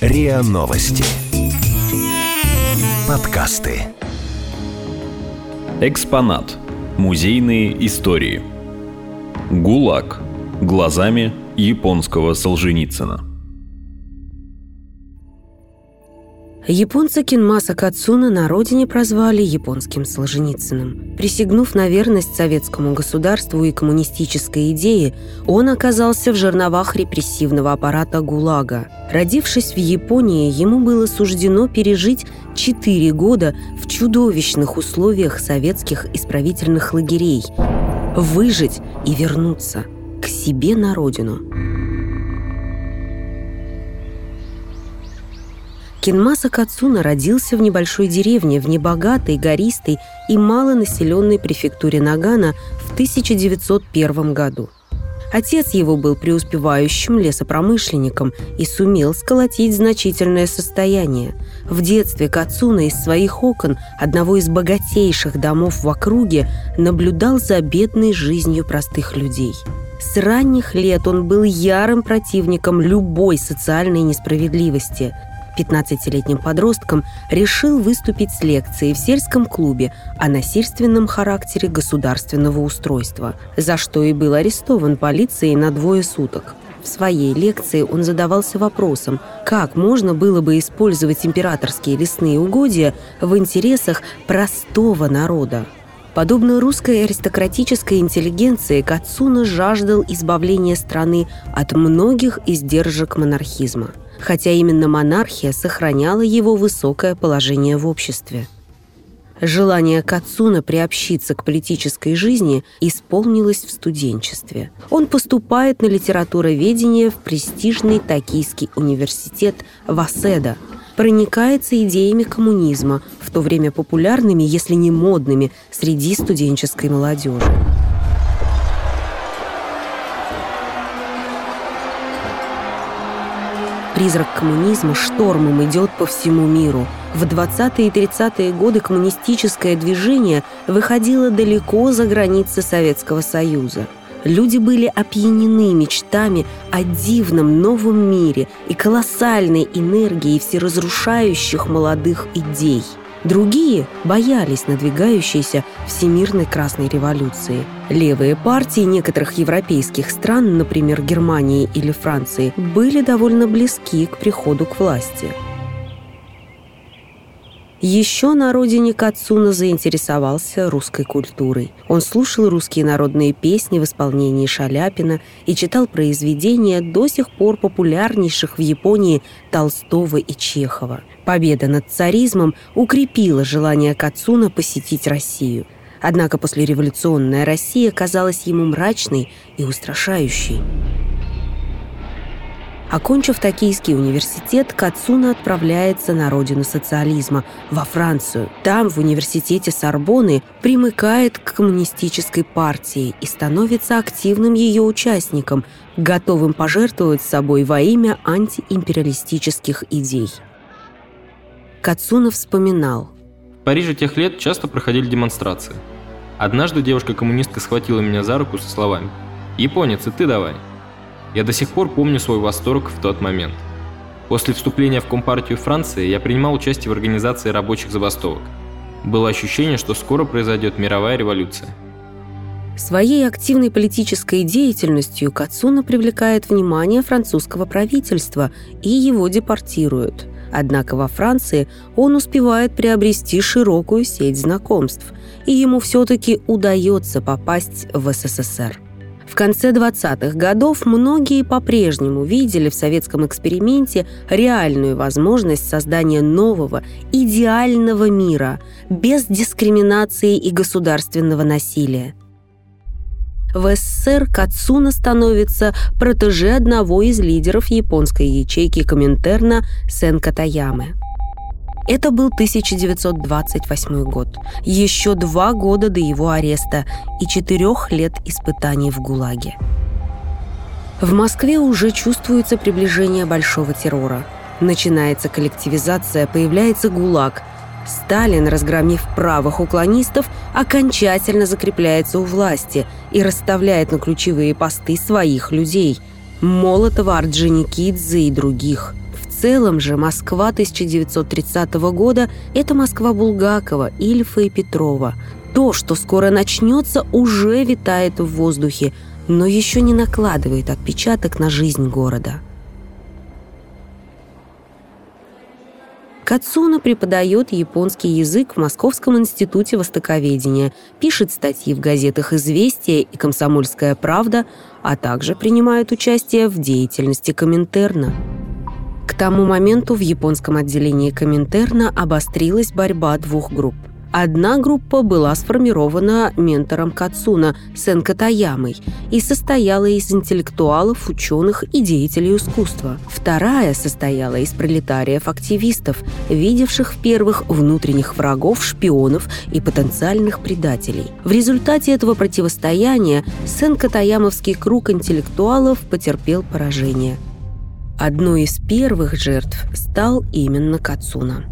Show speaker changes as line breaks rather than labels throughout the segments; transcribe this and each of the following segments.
РИА Новости. Подкасты.
Экспонат. Музейные истории. ГУЛАГ. Глазами японского Солженицына.
Японца Кинмаса Кацуна на родине прозвали японским Солженицыным. Присягнув на верность советскому государству и коммунистической идее, он оказался в жерновах репрессивного аппарата ГУЛАГа. Родившись в Японии, ему было суждено пережить четыре года в чудовищных условиях советских исправительных лагерей, выжить и вернуться к себе на родину. Кинмаса Кацуна родился в небольшой деревне в небогатой, гористой и малонаселенной префектуре Нагана в 1901 году. Отец его был преуспевающим лесопромышленником и сумел сколотить значительное состояние. В детстве Кацуна из своих окон одного из богатейших домов в округе наблюдал за бедной жизнью простых людей. С ранних лет он был ярым противником любой социальной несправедливости – 15-летним подростком решил выступить с лекцией в сельском клубе о насильственном характере государственного устройства, за что и был арестован полицией на двое суток. В своей лекции он задавался вопросом, как можно было бы использовать императорские лесные угодья в интересах простого народа. Подобно русской аристократической интеллигенции, Кацуна жаждал избавления страны от многих издержек монархизма – хотя именно монархия сохраняла его высокое положение в обществе. Желание Кацуна приобщиться к политической жизни исполнилось в студенчестве. Он поступает на литературоведение в престижный Токийский университет Васеда, проникается идеями коммунизма, в то время популярными, если не модными, среди студенческой молодежи. Призрак коммунизма штормом идет по всему миру. В 20-е и 30-е годы коммунистическое движение выходило далеко за границы Советского Союза. Люди были опьянены мечтами о дивном новом мире и колоссальной энергией всеразрушающих молодых идей – Другие боялись надвигающейся всемирной красной революции. Левые партии некоторых европейских стран, например, Германии или Франции, были довольно близки к приходу к власти. Еще на родине Кацуна заинтересовался русской культурой. Он слушал русские народные песни в исполнении Шаляпина и читал произведения до сих пор популярнейших в Японии Толстого и Чехова. Победа над царизмом укрепила желание Кацуна посетить Россию. Однако послереволюционная Россия казалась ему мрачной и устрашающей. Окончив Токийский университет, Кацуна отправляется на родину социализма, во Францию. Там, в университете Сорбоны, примыкает к коммунистической партии и становится активным ее участником, готовым пожертвовать собой во имя антиимпериалистических идей. Кацуна вспоминал.
В Париже тех лет часто проходили демонстрации. Однажды девушка-коммунистка схватила меня за руку со словами «Японец, и ты давай». Я до сих пор помню свой восторг в тот момент. После вступления в Компартию Франции я принимал участие в организации рабочих забастовок. Было ощущение, что скоро произойдет мировая революция.
Своей активной политической деятельностью Кацуна привлекает внимание французского правительства и его депортируют. Однако во Франции он успевает приобрести широкую сеть знакомств, и ему все-таки удается попасть в СССР. В конце 20-х годов многие по-прежнему видели в советском эксперименте реальную возможность создания нового, идеального мира без дискриминации и государственного насилия. В СССР Кацуна становится протеже одного из лидеров японской ячейки Коминтерна Сен Катаямы. Это был 1928 год. Еще два года до его ареста и четырех лет испытаний в ГУЛАГе. В Москве уже чувствуется приближение большого террора. Начинается коллективизация, появляется ГУЛАГ. Сталин, разгромив правых уклонистов, окончательно закрепляется у власти и расставляет на ключевые посты своих людей – Молотова, Орджоникидзе и других. Целом же Москва 1930 года – это Москва Булгакова, Ильфа и Петрова. То, что скоро начнется, уже витает в воздухе, но еще не накладывает отпечаток на жизнь города. Кацуна преподает японский язык в Московском институте востоковедения, пишет статьи в газетах «Известия» и «Комсомольская правда», а также принимает участие в деятельности Коминтерна. К тому моменту в японском отделении Коминтерна обострилась борьба двух групп. Одна группа была сформирована ментором Кацуна Сен Катаямой и состояла из интеллектуалов, ученых и деятелей искусства. Вторая состояла из пролетариев-активистов, видевших в первых внутренних врагов, шпионов и потенциальных предателей. В результате этого противостояния Сен Катаямовский круг интеллектуалов потерпел поражение. Одной из первых жертв стал именно Кацуна.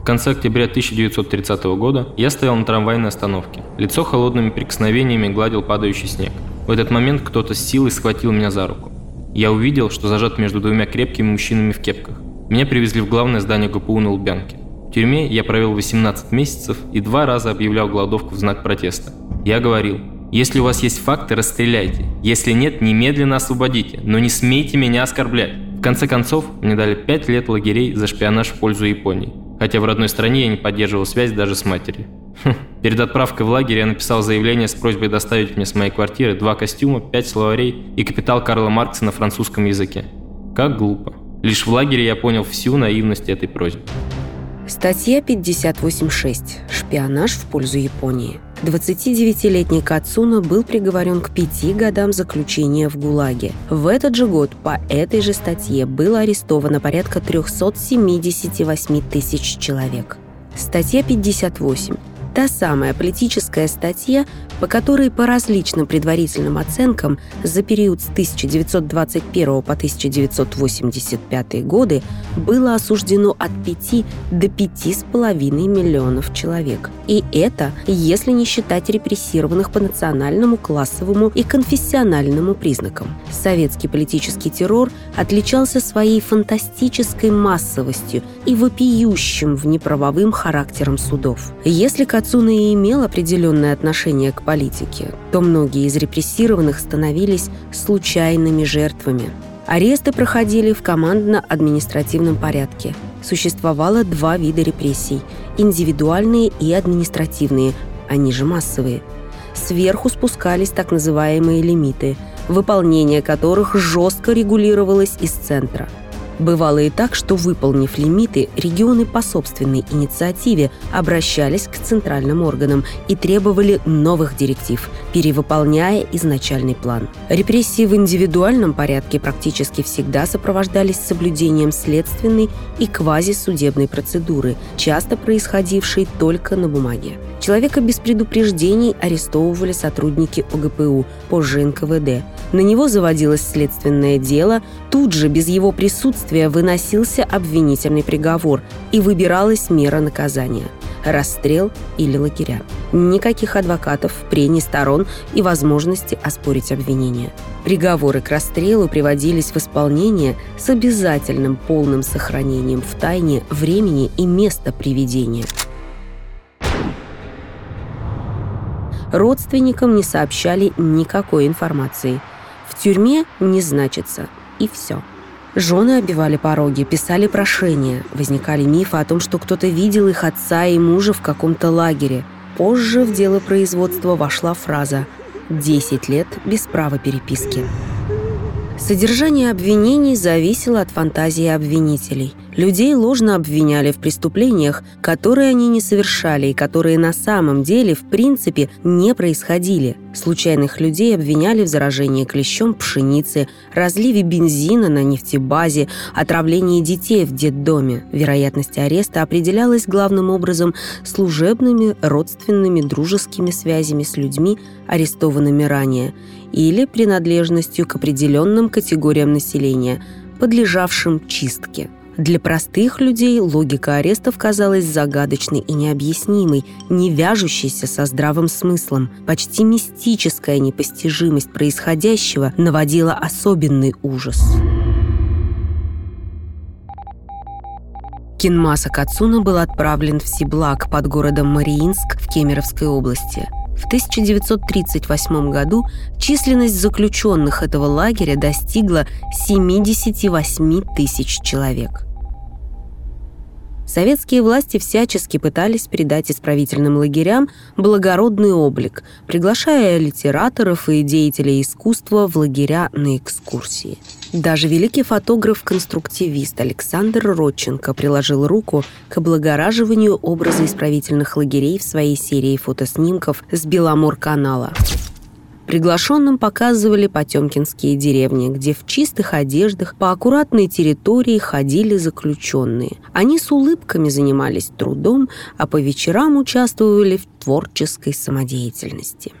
В конце октября 1930 года я стоял на трамвайной остановке. Лицо холодными прикосновениями гладил падающий снег. В этот момент кто-то с силой схватил меня за руку. Я увидел, что зажат между двумя крепкими мужчинами в кепках. Меня привезли в главное здание ГПУ на Лубянке. В тюрьме я провел 18 месяцев и два раза объявлял голодовку в знак протеста. Я говорил, если у вас есть факты, расстреляйте. Если нет, немедленно освободите, но не смейте меня оскорблять. В конце концов, мне дали 5 лет лагерей за шпионаж в пользу Японии хотя в родной стране я не поддерживал связь даже с матерью. Хм. Перед отправкой в лагерь я написал заявление с просьбой доставить мне с моей квартиры два костюма, пять словарей и капитал Карла Маркса на французском языке. Как глупо. Лишь в лагере я понял всю наивность этой просьбы.
Статья 58.6. Шпионаж в пользу Японии. 29-летний Кацуна был приговорен к пяти годам заключения в ГУЛАГе. В этот же год по этой же статье было арестовано порядка 378 тысяч человек. Статья 58 та самая политическая статья, по которой по различным предварительным оценкам за период с 1921 по 1985 годы было осуждено от 5 до 5,5 миллионов человек. И это, если не считать репрессированных по национальному, классовому и конфессиональному признакам. Советский политический террор отличался своей фантастической массовостью и вопиющим внеправовым характером судов. Если Кацуна и имел определенное отношение к политике, то многие из репрессированных становились случайными жертвами. Аресты проходили в командно-административном порядке. Существовало два вида репрессий – индивидуальные и административные, они же массовые. Сверху спускались так называемые лимиты, выполнение которых жестко регулировалось из центра – Бывало и так, что, выполнив лимиты, регионы по собственной инициативе обращались к центральным органам и требовали новых директив, перевыполняя изначальный план. Репрессии в индивидуальном порядке практически всегда сопровождались соблюдением следственной и квазисудебной процедуры, часто происходившей только на бумаге. Человека без предупреждений арестовывали сотрудники ОГПУ, позже НКВД. На него заводилось следственное дело, тут же без его присутствия выносился обвинительный приговор и выбиралась мера наказания – расстрел или лагеря. Никаких адвокатов, прений сторон и возможности оспорить обвинение. Приговоры к расстрелу приводились в исполнение с обязательным полным сохранением в тайне времени и места приведения – Родственникам не сообщали никакой информации. В тюрьме не значится. И все. Жены обивали пороги, писали прошения. Возникали мифы о том, что кто-то видел их отца и мужа в каком-то лагере. Позже в дело производства вошла фраза «10 лет без права переписки». Содержание обвинений зависело от фантазии обвинителей. Людей ложно обвиняли в преступлениях, которые они не совершали и которые на самом деле в принципе не происходили. Случайных людей обвиняли в заражении клещом пшеницы, разливе бензина на нефтебазе, отравлении детей в детдоме. Вероятность ареста определялась главным образом служебными, родственными, дружескими связями с людьми, арестованными ранее, или принадлежностью к определенным категориям населения, подлежавшим чистке – Для простых людей логика арестов казалась загадочной и необъяснимой, не вяжущейся со здравым смыслом. Почти мистическая непостижимость происходящего наводила особенный ужас. Кинмаса Кацуна был отправлен в Сиблак под городом Мариинск в Кемеровской области. В 1938 году численность заключенных этого лагеря достигла 78 тысяч человек. Советские власти всячески пытались придать исправительным лагерям благородный облик, приглашая литераторов и деятелей искусства в лагеря на экскурсии. Даже великий фотограф-конструктивист Александр Родченко приложил руку к облагораживанию образа исправительных лагерей в своей серии фотоснимков с Беломор-канала. Приглашенным показывали потемкинские деревни, где в чистых одеждах по аккуратной территории ходили заключенные. Они с улыбками занимались трудом, а по вечерам участвовали в творческой самодеятельности.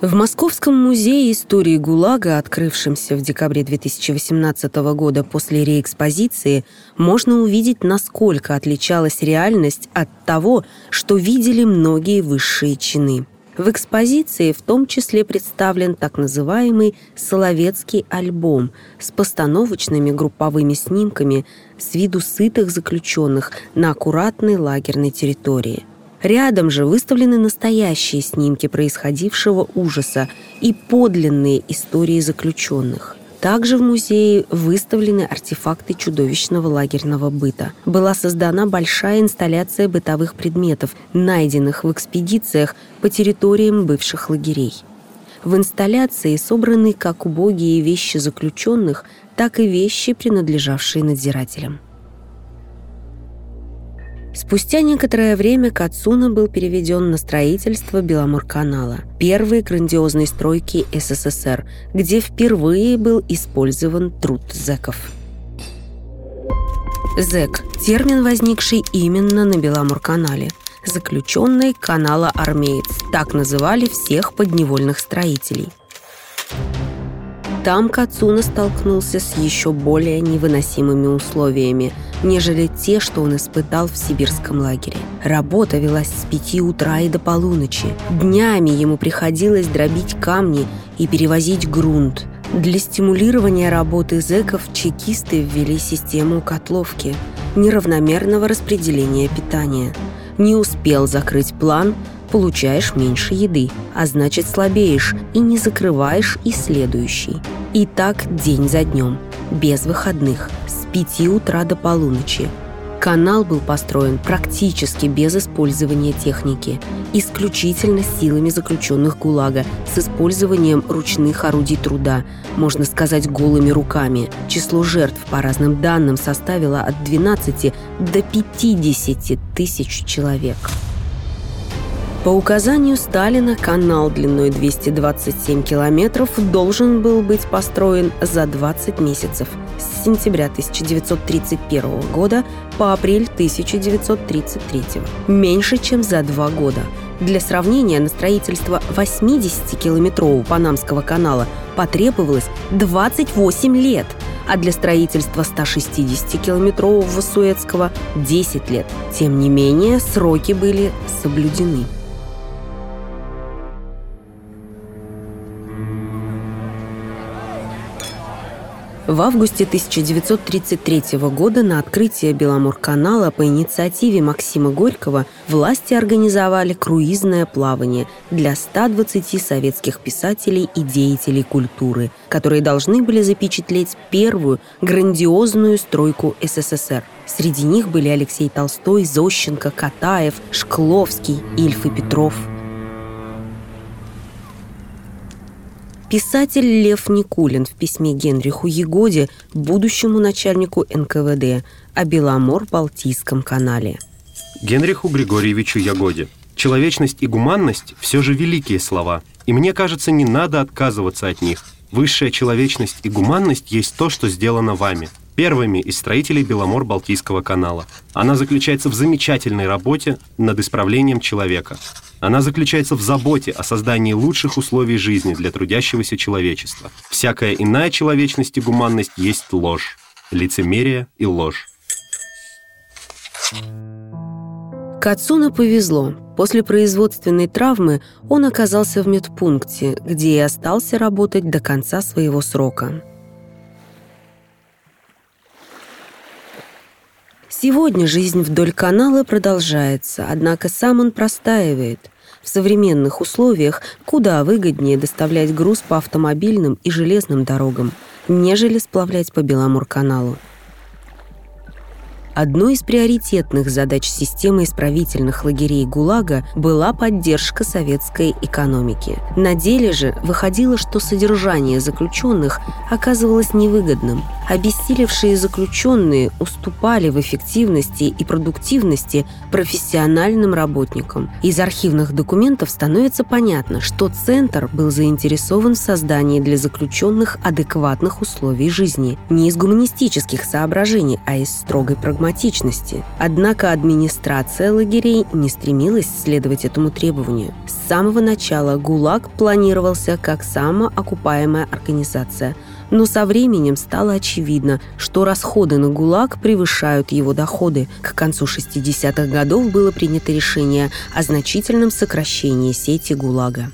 В Московском музее истории ГУЛАГа, открывшемся в декабре 2018 года после реэкспозиции, можно увидеть, насколько отличалась реальность от того, что видели многие высшие чины. В экспозиции в том числе представлен так называемый «Соловецкий альбом» с постановочными групповыми снимками с виду сытых заключенных на аккуратной лагерной территории. Рядом же выставлены настоящие снимки происходившего ужаса и подлинные истории заключенных. Также в музее выставлены артефакты чудовищного лагерного быта. Была создана большая инсталляция бытовых предметов, найденных в экспедициях по территориям бывших лагерей. В инсталляции собраны как убогие вещи заключенных, так и вещи, принадлежавшие надзирателям. Спустя некоторое время Кацуна был переведен на строительство Беломорканала, первой грандиозной стройки СССР, где впервые был использован труд зэков. Зэк – термин, возникший именно на Беломорканале. Заключенный канала армеец. Так называли всех подневольных строителей. Там Кацуна столкнулся с еще более невыносимыми условиями, нежели те, что он испытал в сибирском лагере. Работа велась с пяти утра и до полуночи. Днями ему приходилось дробить камни и перевозить грунт. Для стимулирования работы зэков чекисты ввели систему котловки, неравномерного распределения питания. Не успел закрыть план – получаешь меньше еды, а значит слабеешь и не закрываешь и следующий. И так день за днем, без выходных, с 5 утра до полуночи. Канал был построен практически без использования техники, исключительно силами заключенных ГУЛАГа, с использованием ручных орудий труда, можно сказать, голыми руками. Число жертв, по разным данным, составило от 12 до 50 тысяч человек. По указанию Сталина канал длиной 227 километров должен был быть построен за 20 месяцев с сентября 1931 года по апрель 1933, меньше, чем за два года. Для сравнения, на строительство 80-километрового Панамского канала потребовалось 28 лет, а для строительства 160-километрового Суэцкого – 10 лет. Тем не менее, сроки были соблюдены. В августе 1933 года на открытие Беломорканала по инициативе Максима Горького власти организовали круизное плавание для 120 советских писателей и деятелей культуры, которые должны были запечатлеть первую грандиозную стройку СССР. Среди них были Алексей Толстой, Зощенко, Катаев, Шкловский, Ильф и Петров – Писатель Лев Никулин в письме Генриху Егоде, будущему начальнику НКВД, о Беломор-Балтийском канале.
Генриху Григорьевичу Ягоде. Человечность и гуманность – все же великие слова, и мне кажется, не надо отказываться от них. Высшая человечность и гуманность есть то, что сделано вами. Первыми из строителей Беломор-Балтийского канала. Она заключается в замечательной работе над исправлением человека. Она заключается в заботе о создании лучших условий жизни для трудящегося человечества. Всякая иная человечность и гуманность есть ложь, лицемерие и ложь.
Кацуна повезло. После производственной травмы он оказался в медпункте, где и остался работать до конца своего срока. Сегодня жизнь вдоль канала продолжается, однако сам он простаивает. В современных условиях куда выгоднее доставлять груз по автомобильным и железным дорогам, нежели сплавлять по Беломор-каналу. Одной из приоритетных задач системы исправительных лагерей ГУЛАГа была поддержка советской экономики. На деле же выходило, что содержание заключенных оказывалось невыгодным. Обессилевшие заключенные уступали в эффективности и продуктивности профессиональным работникам. Из архивных документов становится понятно, что Центр был заинтересован в создании для заключенных адекватных условий жизни. Не из гуманистических соображений, а из строгой прагматики прагматичности. Однако администрация лагерей не стремилась следовать этому требованию. С самого начала ГУЛАГ планировался как самоокупаемая организация – но со временем стало очевидно, что расходы на ГУЛАГ превышают его доходы. К концу 60-х годов было принято решение о значительном сокращении сети ГУЛАГа.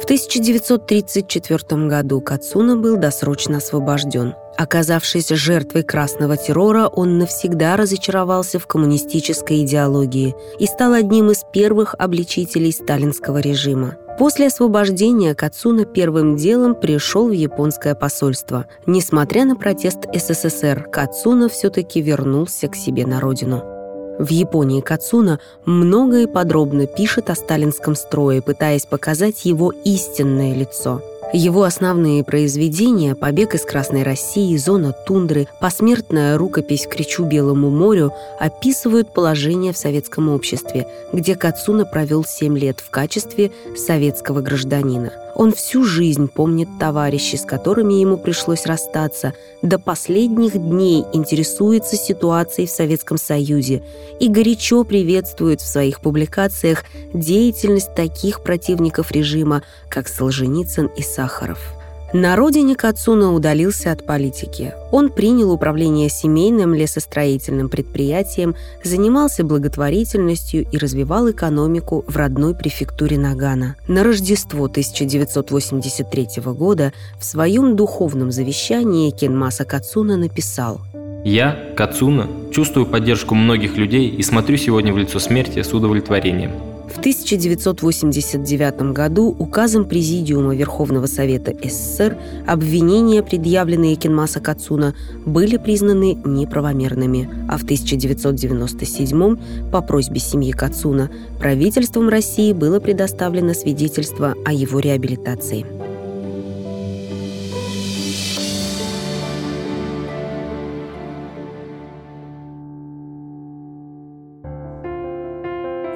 В 1934 году Кацуна был досрочно освобожден. Оказавшись жертвой красного террора, он навсегда разочаровался в коммунистической идеологии и стал одним из первых обличителей сталинского режима. После освобождения Кацуна первым делом пришел в японское посольство. Несмотря на протест СССР, Кацуна все-таки вернулся к себе на родину. В Японии Кацуна много и подробно пишет о сталинском строе, пытаясь показать его истинное лицо – его основные произведения «Побег из Красной России», «Зона тундры», «Посмертная рукопись Кричу Белому морю» описывают положение в советском обществе, где Кацуна провел 7 лет в качестве советского гражданина. Он всю жизнь помнит товарищей, с которыми ему пришлось расстаться, до последних дней интересуется ситуацией в Советском Союзе и горячо приветствует в своих публикациях деятельность таких противников режима, как Солженицын и Сахаров. На родине Кацуна удалился от политики. Он принял управление семейным лесостроительным предприятием, занимался благотворительностью и развивал экономику в родной префектуре Нагана. На Рождество 1983 года в своем духовном завещании Кенмаса Кацуна написал
«Я, Кацуна, чувствую поддержку многих людей и смотрю сегодня в лицо смерти с удовлетворением.
В 1989 году указом Президиума Верховного Совета СССР обвинения, предъявленные Кенмаса Кацуна, были признаны неправомерными, а в 1997 по просьбе семьи Кацуна правительством России было предоставлено свидетельство о его реабилитации.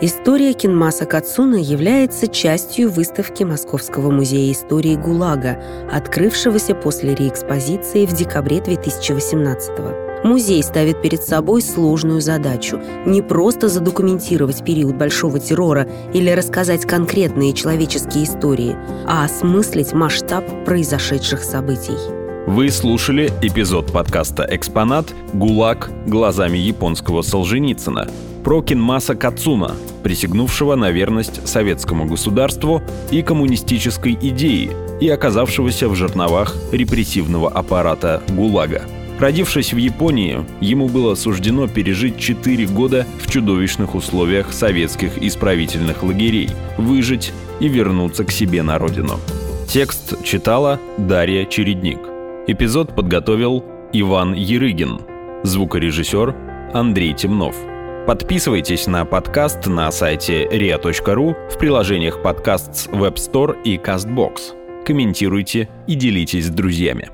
История Кинмаса Кацуна является частью выставки Московского музея истории ГУЛАГа, открывшегося после реэкспозиции в декабре 2018 года. Музей ставит перед собой сложную задачу – не просто задокументировать период Большого террора или рассказать конкретные человеческие истории, а осмыслить масштаб произошедших событий.
Вы слушали эпизод подкаста «Экспонат. ГУЛАГ. Глазами японского Солженицына» про Кинмаса Кацуна, присягнувшего на верность советскому государству и коммунистической идеи и оказавшегося в жерновах репрессивного аппарата ГУЛАГа. Родившись в Японии, ему было суждено пережить 4 года в чудовищных условиях советских исправительных лагерей, выжить и вернуться к себе на родину. Текст читала Дарья Чередник. Эпизод подготовил Иван Ерыгин. Звукорежиссер Андрей Темнов. Подписывайтесь на подкаст на сайте ria.ru в приложениях подкаст Web Store и CastBox. Комментируйте и делитесь с друзьями.